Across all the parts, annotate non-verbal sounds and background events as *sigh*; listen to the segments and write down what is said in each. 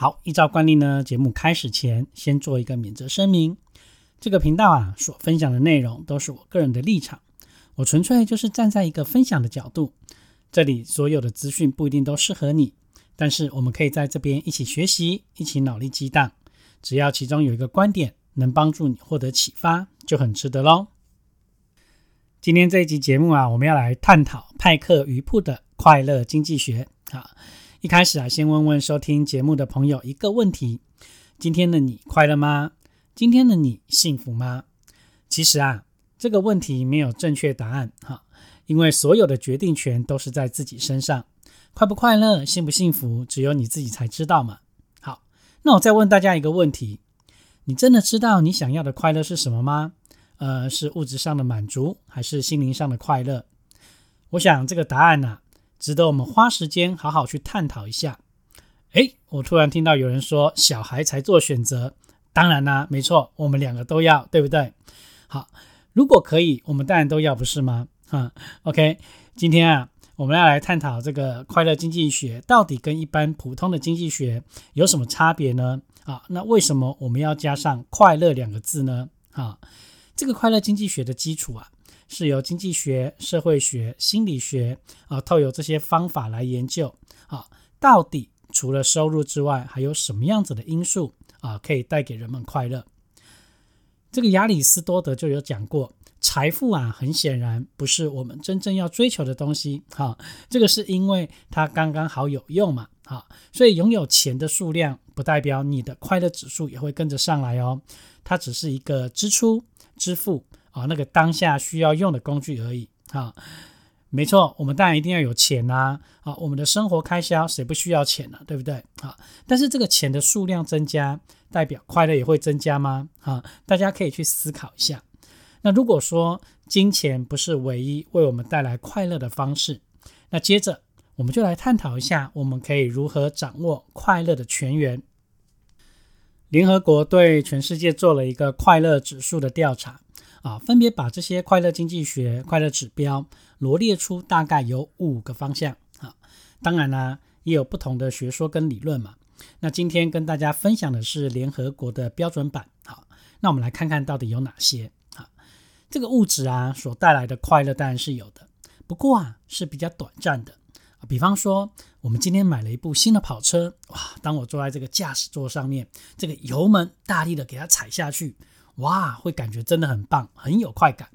好，依照惯例呢，节目开始前先做一个免责声明。这个频道啊，所分享的内容都是我个人的立场，我纯粹就是站在一个分享的角度。这里所有的资讯不一定都适合你，但是我们可以在这边一起学习，一起脑力激荡。只要其中有一个观点能帮助你获得启发，就很值得喽。今天这一集节目啊，我们要来探讨派克鱼铺的快乐经济学啊。一开始啊，先问问收听节目的朋友一个问题：今天的你快乐吗？今天的你幸福吗？其实啊，这个问题没有正确答案哈，因为所有的决定权都是在自己身上。快不快乐、幸不幸福，只有你自己才知道嘛。好，那我再问大家一个问题：你真的知道你想要的快乐是什么吗？呃，是物质上的满足，还是心灵上的快乐？我想这个答案呢？值得我们花时间好好去探讨一下。诶，我突然听到有人说小孩才做选择，当然啦，没错，我们两个都要，对不对？好，如果可以，我们当然都要，不是吗？啊，OK，今天啊，我们要来探讨这个快乐经济学到底跟一般普通的经济学有什么差别呢？啊，那为什么我们要加上“快乐”两个字呢？啊，这个快乐经济学的基础啊。是由经济学、社会学、心理学啊，透有这些方法来研究啊，到底除了收入之外，还有什么样子的因素啊，可以带给人们快乐？这个亚里士多德就有讲过，财富啊，很显然不是我们真正要追求的东西哈。这个是因为它刚刚好有用嘛，哈，所以拥有钱的数量不代表你的快乐指数也会跟着上来哦，它只是一个支出、支付。啊，那个当下需要用的工具而已啊，没错，我们当然一定要有钱呐，啊，我们的生活开销谁不需要钱呢？对不对？啊，但是这个钱的数量增加，代表快乐也会增加吗？啊，大家可以去思考一下。那如果说金钱不是唯一为我们带来快乐的方式，那接着我们就来探讨一下，我们可以如何掌握快乐的泉源。联合国对全世界做了一个快乐指数的调查。啊，分别把这些快乐经济学、快乐指标罗列出，大概有五个方向啊。当然呢，也有不同的学说跟理论嘛。那今天跟大家分享的是联合国的标准版。好，那我们来看看到底有哪些啊？这个物质啊所带来的快乐当然是有的，不过啊是比较短暂的。比方说，我们今天买了一部新的跑车，哇，当我坐在这个驾驶座上面，这个油门大力的给它踩下去。哇，会感觉真的很棒，很有快感。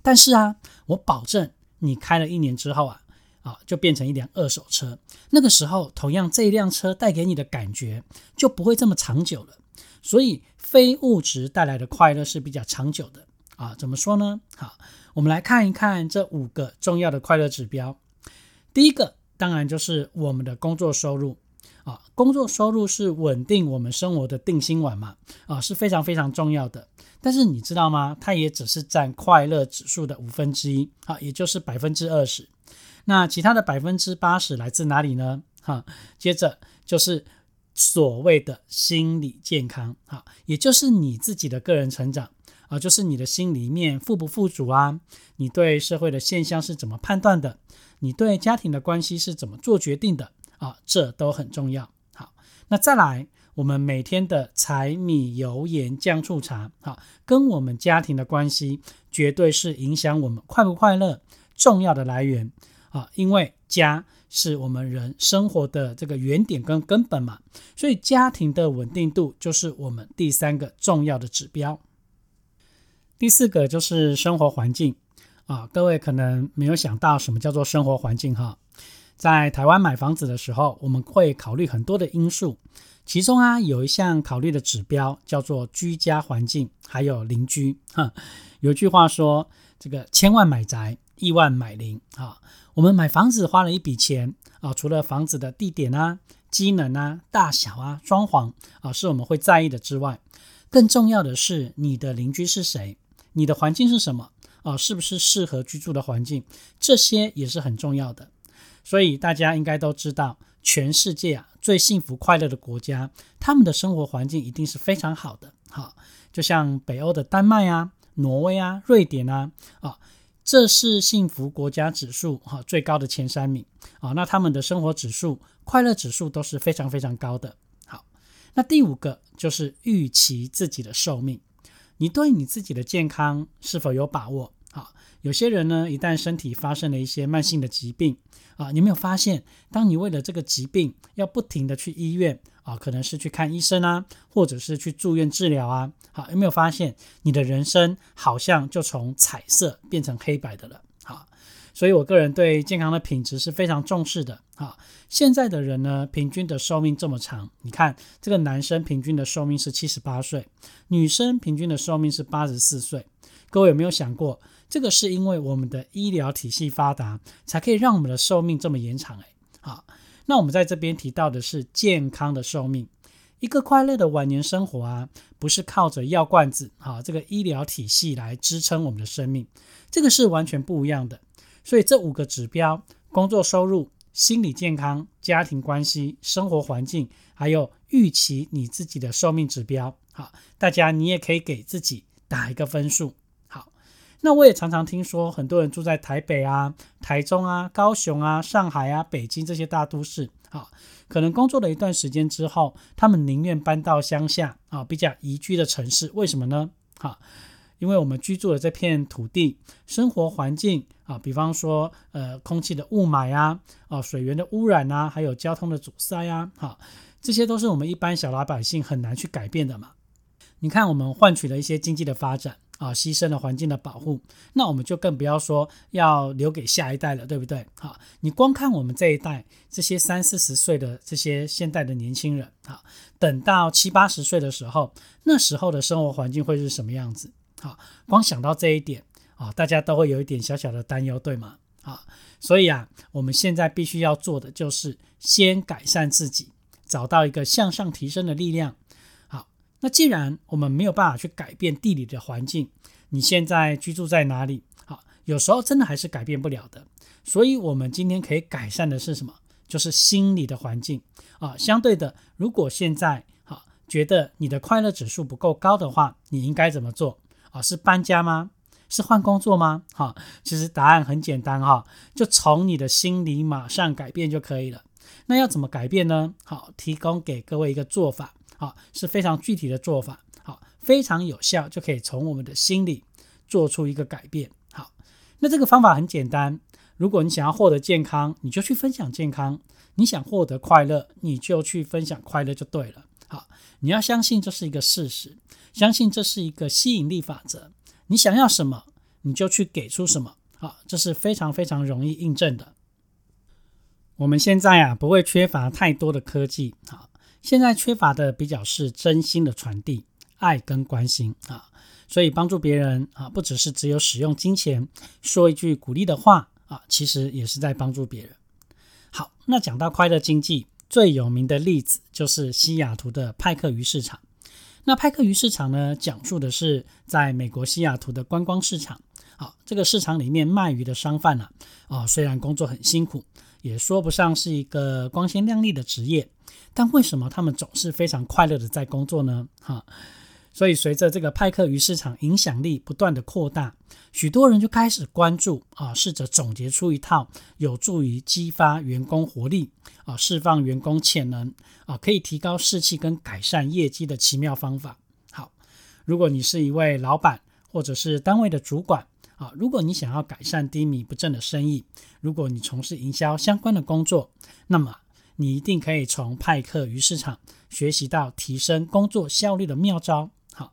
但是啊，我保证你开了一年之后啊，啊，就变成一辆二手车。那个时候，同样这一辆车带给你的感觉就不会这么长久了。所以，非物质带来的快乐是比较长久的啊。怎么说呢？好，我们来看一看这五个重要的快乐指标。第一个，当然就是我们的工作收入。啊，工作收入是稳定我们生活的定心丸嘛？啊，是非常非常重要的。但是你知道吗？它也只是占快乐指数的五分之一，啊，也就是百分之二十。那其他的百分之八十来自哪里呢？哈，接着就是所谓的心理健康，哈，也就是你自己的个人成长啊，就是你的心里面富不富足啊？你对社会的现象是怎么判断的？你对家庭的关系是怎么做决定的？啊，这都很重要。好，那再来，我们每天的柴米油盐酱醋茶，好，跟我们家庭的关系，绝对是影响我们快不快乐重要的来源啊。因为家是我们人生活的这个原点跟根本嘛，所以家庭的稳定度就是我们第三个重要的指标。第四个就是生活环境啊，各位可能没有想到什么叫做生活环境哈。在台湾买房子的时候，我们会考虑很多的因素，其中啊有一项考虑的指标叫做居家环境，还有邻居。哈，有句话说，这个千万买宅，亿万买邻。啊，我们买房子花了一笔钱啊，除了房子的地点啊、机能啊、大小啊、装潢啊，是我们会在意的之外，更重要的是你的邻居是谁，你的环境是什么啊？是不是适合居住的环境？这些也是很重要的。所以大家应该都知道，全世界啊最幸福快乐的国家，他们的生活环境一定是非常好的。好，就像北欧的丹麦啊、挪威啊、瑞典啊，啊。这是幸福国家指数哈最高的前三名啊，那他们的生活指数、快乐指数都是非常非常高的。好，那第五个就是预期自己的寿命，你对你自己的健康是否有把握？好，有些人呢，一旦身体发生了一些慢性的疾病啊，你没有发现，当你为了这个疾病要不停的去医院。啊，可能是去看医生啊，或者是去住院治疗啊。好，有没有发现你的人生好像就从彩色变成黑白的了？好，所以我个人对健康的品质是非常重视的。好，现在的人呢，平均的寿命这么长，你看这个男生平均的寿命是七十八岁，女生平均的寿命是八十四岁。各位有没有想过，这个是因为我们的医疗体系发达，才可以让我们的寿命这么延长？诶。好。那我们在这边提到的是健康的寿命，一个快乐的晚年生活啊，不是靠着药罐子啊这个医疗体系来支撑我们的生命，这个是完全不一样的。所以这五个指标：工作收入、心理健康、家庭关系、生活环境，还有预期你自己的寿命指标。好，大家你也可以给自己打一个分数。那我也常常听说，很多人住在台北啊、台中啊、高雄啊、上海啊、北京这些大都市，啊，可能工作了一段时间之后，他们宁愿搬到乡下啊，比较宜居的城市。为什么呢？哈，因为我们居住的这片土地，生活环境啊，比方说呃，空气的雾霾啊，啊，水源的污染啊，还有交通的阻塞啊，哈，这些都是我们一般小老百姓很难去改变的嘛。你看，我们换取了一些经济的发展。啊，牺牲了环境的保护，那我们就更不要说要留给下一代了，对不对？好，你光看我们这一代这些三四十岁的这些现代的年轻人，好，等到七八十岁的时候，那时候的生活环境会是什么样子？好，光想到这一点啊，大家都会有一点小小的担忧，对吗？啊，所以啊，我们现在必须要做的就是先改善自己，找到一个向上提升的力量。那既然我们没有办法去改变地理的环境，你现在居住在哪里？好，有时候真的还是改变不了的。所以，我们今天可以改善的是什么？就是心理的环境啊。相对的，如果现在好觉得你的快乐指数不够高的话，你应该怎么做啊？是搬家吗？是换工作吗？哈，其实答案很简单哈，就从你的心理马上改变就可以了。那要怎么改变呢？好，提供给各位一个做法。好，是非常具体的做法，好，非常有效，就可以从我们的心里做出一个改变。好，那这个方法很简单，如果你想要获得健康，你就去分享健康；你想获得快乐，你就去分享快乐就对了。好，你要相信这是一个事实，相信这是一个吸引力法则。你想要什么，你就去给出什么。好，这是非常非常容易印证的。我们现在啊，不会缺乏太多的科技。好。现在缺乏的比较是真心的传递，爱跟关心啊，所以帮助别人啊，不只是只有使用金钱，说一句鼓励的话啊，其实也是在帮助别人。好，那讲到快乐经济，最有名的例子就是西雅图的派克鱼市场。那派克鱼市场呢，讲述的是在美国西雅图的观光市场。好，这个市场里面卖鱼的商贩呢，啊，虽然工作很辛苦，也说不上是一个光鲜亮丽的职业。但为什么他们总是非常快乐的在工作呢？哈，所以随着这个派克鱼市场影响力不断的扩大，许多人就开始关注啊，试着总结出一套有助于激发员工活力啊，释放员工潜能啊，可以提高士气跟改善业绩的奇妙方法。好，如果你是一位老板或者是单位的主管啊，如果你想要改善低迷不振的生意，如果你从事营销相关的工作，那么你一定可以从派克鱼市场学习到提升工作效率的妙招。好，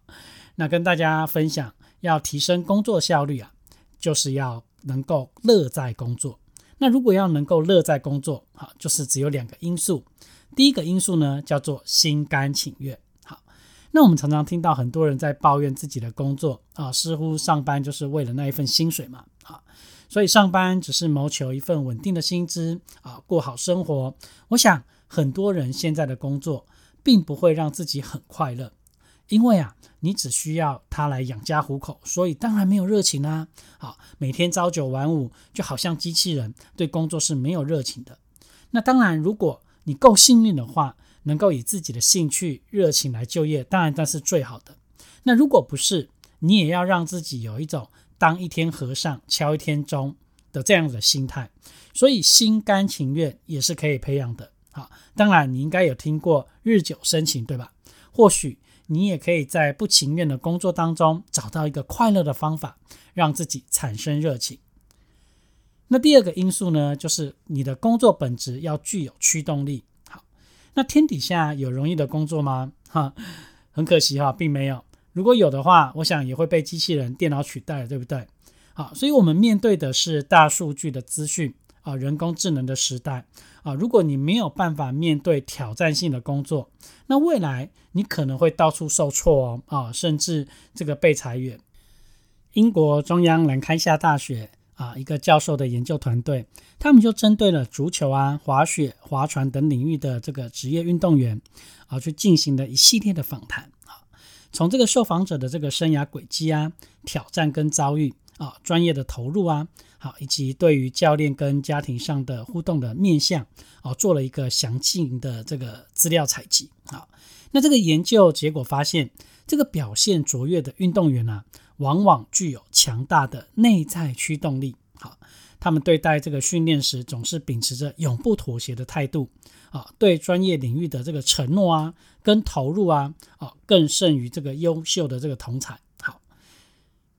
那跟大家分享，要提升工作效率啊，就是要能够乐在工作。那如果要能够乐在工作，好，就是只有两个因素。第一个因素呢，叫做心甘情愿。好，那我们常常听到很多人在抱怨自己的工作啊，似乎上班就是为了那一份薪水嘛。好，所以上班只是谋求一份稳定的薪资啊，过好生活。我想很多人现在的工作并不会让自己很快乐，因为啊，你只需要他来养家糊口，所以当然没有热情啊。好，每天朝九晚五，就好像机器人，对工作是没有热情的。那当然，如果你够幸运的话，能够以自己的兴趣、热情来就业，当然那是最好的。那如果不是，你也要让自己有一种当一天和尚敲一天钟的这样的心态，所以心甘情愿也是可以培养的。好，当然你应该有听过日久生情，对吧？或许你也可以在不情愿的工作当中找到一个快乐的方法，让自己产生热情。那第二个因素呢，就是你的工作本质要具有驱动力。好，那天底下有容易的工作吗？哈，很可惜哈，并没有。如果有的话，我想也会被机器人、电脑取代，对不对？好，所以我们面对的是大数据的资讯啊，人工智能的时代啊。如果你没有办法面对挑战性的工作，那未来你可能会到处受挫哦啊，甚至这个被裁员。英国中央兰开夏大学。啊，一个教授的研究团队，他们就针对了足球啊、滑雪、划船等领域的这个职业运动员啊，去进行了一系列的访谈。从这个受访者的这个生涯轨迹啊、挑战跟遭遇啊、专业的投入啊，好，以及对于教练跟家庭上的互动的面向啊，做了一个详尽的这个资料采集啊。那这个研究结果发现，这个表现卓越的运动员啊。往往具有强大的内在驱动力。好，他们对待这个训练时，总是秉持着永不妥协的态度。啊，对专业领域的这个承诺啊，跟投入啊，啊，更胜于这个优秀的这个同才。好，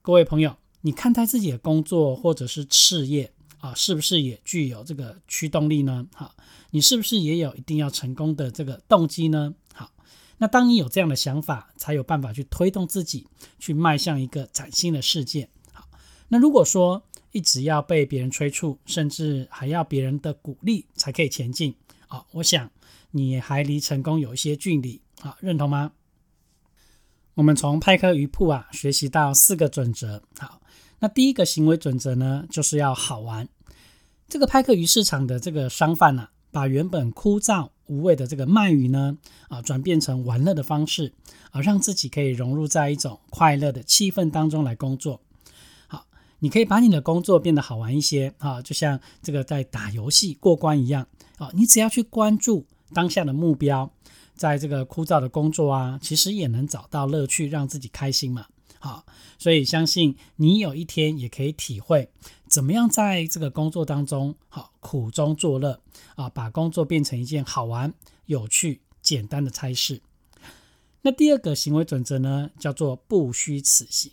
各位朋友，你看待自己的工作或者是事业啊，是不是也具有这个驱动力呢？好，你是不是也有一定要成功的这个动机呢？好。那当你有这样的想法，才有办法去推动自己，去迈向一个崭新的世界。好，那如果说一直要被别人催促，甚至还要别人的鼓励才可以前进，啊，我想你还离成功有一些距离。啊，认同吗？我们从派克鱼铺啊学习到四个准则。好，那第一个行为准则呢，就是要好玩。这个派克鱼市场的这个商贩呢。把原本枯燥无味的这个鳗鱼呢，啊，转变成玩乐的方式，啊，让自己可以融入在一种快乐的气氛当中来工作。你可以把你的工作变得好玩一些，啊，就像这个在打游戏过关一样，啊，你只要去关注当下的目标，在这个枯燥的工作啊，其实也能找到乐趣，让自己开心嘛。好，所以相信你有一天也可以体会。怎么样在这个工作当中，好苦中作乐啊，把工作变成一件好玩、有趣、简单的差事。那第二个行为准则呢，叫做不虚此行。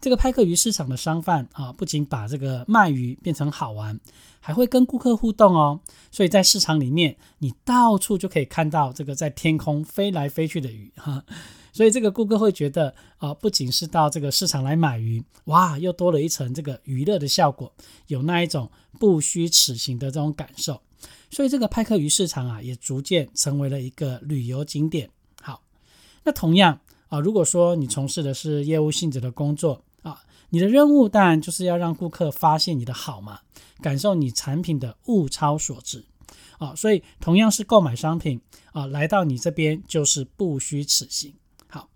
这个派克鱼市场的商贩啊，不仅把这个卖鱼变成好玩，还会跟顾客互动哦。所以在市场里面，你到处就可以看到这个在天空飞来飞去的鱼 *laughs* 哈。所以这个顾客会觉得啊，不仅是到这个市场来买鱼，哇，又多了一层这个娱乐的效果，有那一种不虚此行的这种感受。所以这个派克鱼市场啊，也逐渐成为了一个旅游景点。好，那同样啊，如果说你从事的是业务性质的工作，你的任务当然就是要让顾客发现你的好嘛，感受你产品的物超所值啊。所以同样是购买商品啊，来到你这边就是不虚此行。好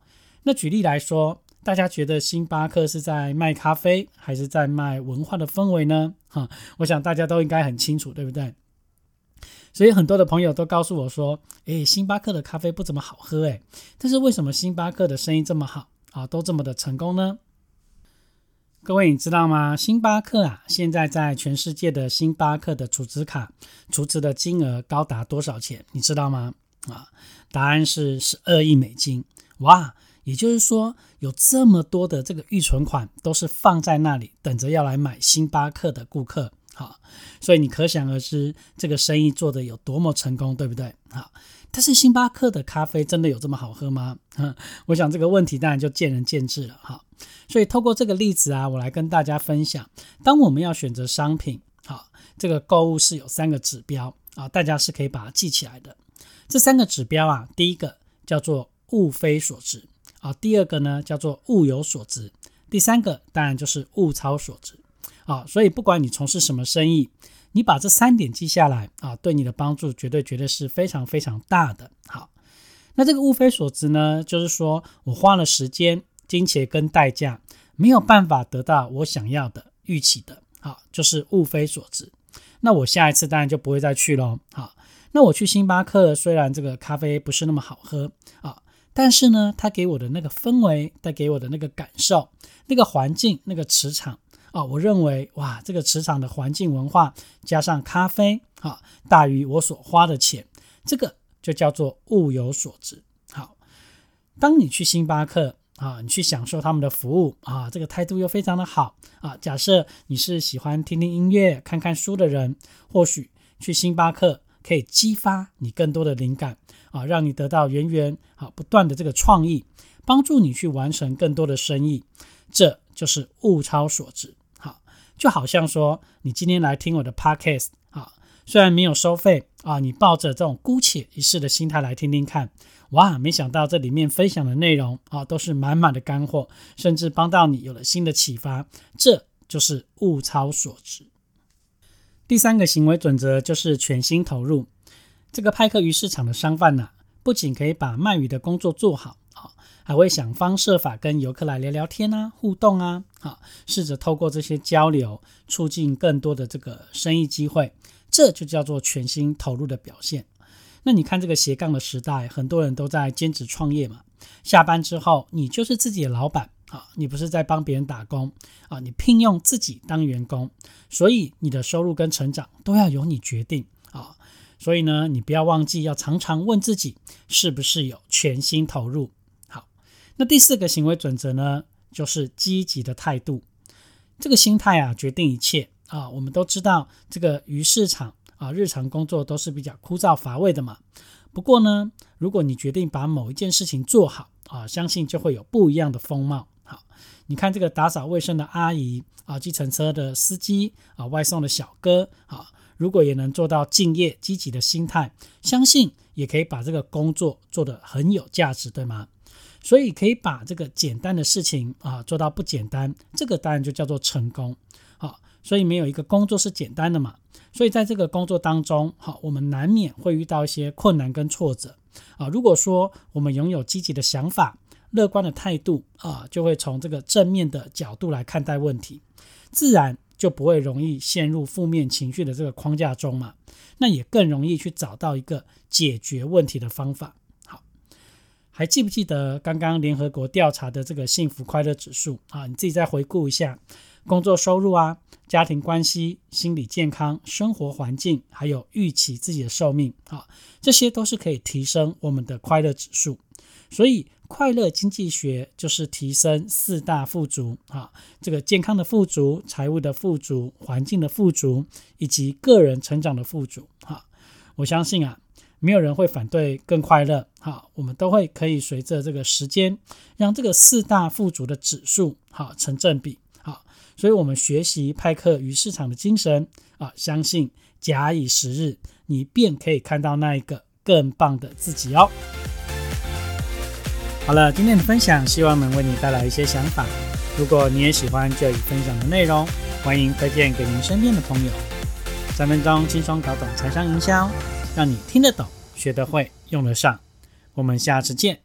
那举例来说，大家觉得星巴克是在卖咖啡，还是在卖文化的氛围呢？哈，我想大家都应该很清楚，对不对？所以很多的朋友都告诉我说：“诶，星巴克的咖啡不怎么好喝，诶，但是为什么星巴克的生意这么好啊，都这么的成功呢？”各位你知道吗？星巴克啊，现在在全世界的星巴克的储值卡储值的金额高达多少钱？你知道吗？啊，答案是十二亿美金，哇！也就是说，有这么多的这个预存款都是放在那里，等着要来买星巴克的顾客，好，所以你可想而知这个生意做得有多么成功，对不对？好，但是星巴克的咖啡真的有这么好喝吗？嗯，我想这个问题当然就见仁见智了，哈。所以透过这个例子啊，我来跟大家分享，当我们要选择商品，好，这个购物是有三个指标啊，大家是可以把它记起来的。这三个指标啊，第一个叫做物非所值。啊，第二个呢叫做物有所值，第三个当然就是物超所值。啊，所以不管你从事什么生意，你把这三点记下来啊，对你的帮助绝对绝对是非常非常大的。好，那这个物非所值呢，就是说我花了时间、金钱跟代价，没有办法得到我想要的、预期的，好，就是物非所值。那我下一次当然就不会再去喽。好，那我去星巴克，虽然这个咖啡不是那么好喝啊。但是呢，它给我的那个氛围，带给我的那个感受，那个环境，那个磁场啊，我认为哇，这个磁场的环境文化加上咖啡啊，大于我所花的钱，这个就叫做物有所值。好，当你去星巴克啊，你去享受他们的服务啊，这个态度又非常的好啊。假设你是喜欢听听音乐、看看书的人，或许去星巴克可以激发你更多的灵感。啊，让你得到源源啊不断的这个创意，帮助你去完成更多的生意，这就是物超所值。好，就好像说你今天来听我的 podcast，虽然没有收费啊，你抱着这种姑且一试的心态来听听看，哇，没想到这里面分享的内容啊都是满满的干货，甚至帮到你有了新的启发，这就是物超所值。第三个行为准则就是全心投入。这个派克鱼市场的商贩呢，不仅可以把卖鱼的工作做好啊，还会想方设法跟游客来聊聊天啊，互动啊，啊，试着透过这些交流，促进更多的这个生意机会，这就叫做全心投入的表现。那你看这个斜杠的时代，很多人都在兼职创业嘛，下班之后你就是自己的老板啊，你不是在帮别人打工啊，你聘用自己当员工，所以你的收入跟成长都要由你决定啊。所以呢，你不要忘记要常常问自己，是不是有全心投入。好，那第四个行为准则呢，就是积极的态度。这个心态啊，决定一切啊。我们都知道，这个鱼市场啊，日常工作都是比较枯燥乏味的嘛。不过呢，如果你决定把某一件事情做好啊，相信就会有不一样的风貌。好，你看这个打扫卫生的阿姨啊，计程车的司机啊，外送的小哥啊。如果也能做到敬业积极的心态，相信也可以把这个工作做得很有价值，对吗？所以可以把这个简单的事情啊做到不简单，这个当然就叫做成功。所以没有一个工作是简单的嘛。所以在这个工作当中，好，我们难免会遇到一些困难跟挫折啊。如果说我们拥有积极的想法、乐观的态度啊，就会从这个正面的角度来看待问题，自然。就不会容易陷入负面情绪的这个框架中嘛？那也更容易去找到一个解决问题的方法。好，还记不记得刚刚联合国调查的这个幸福快乐指数啊？你自己再回顾一下，工作收入啊、家庭关系、心理健康、生活环境，还有预期自己的寿命啊，这些都是可以提升我们的快乐指数。所以。快乐经济学就是提升四大富足啊，这个健康的富足、财务的富足、环境的富足以及个人成长的富足哈。我相信啊，没有人会反对更快乐哈。我们都会可以随着这个时间，让这个四大富足的指数哈成正比。所以，我们学习派克与市场的精神啊，相信假以时日，你便可以看到那一个更棒的自己哦。好了，今天的分享希望能为你带来一些想法。如果你也喜欢这一分享的内容，欢迎推荐给您身边的朋友。三分钟轻松搞懂财商营销，让你听得懂、学得会、用得上。我们下次见。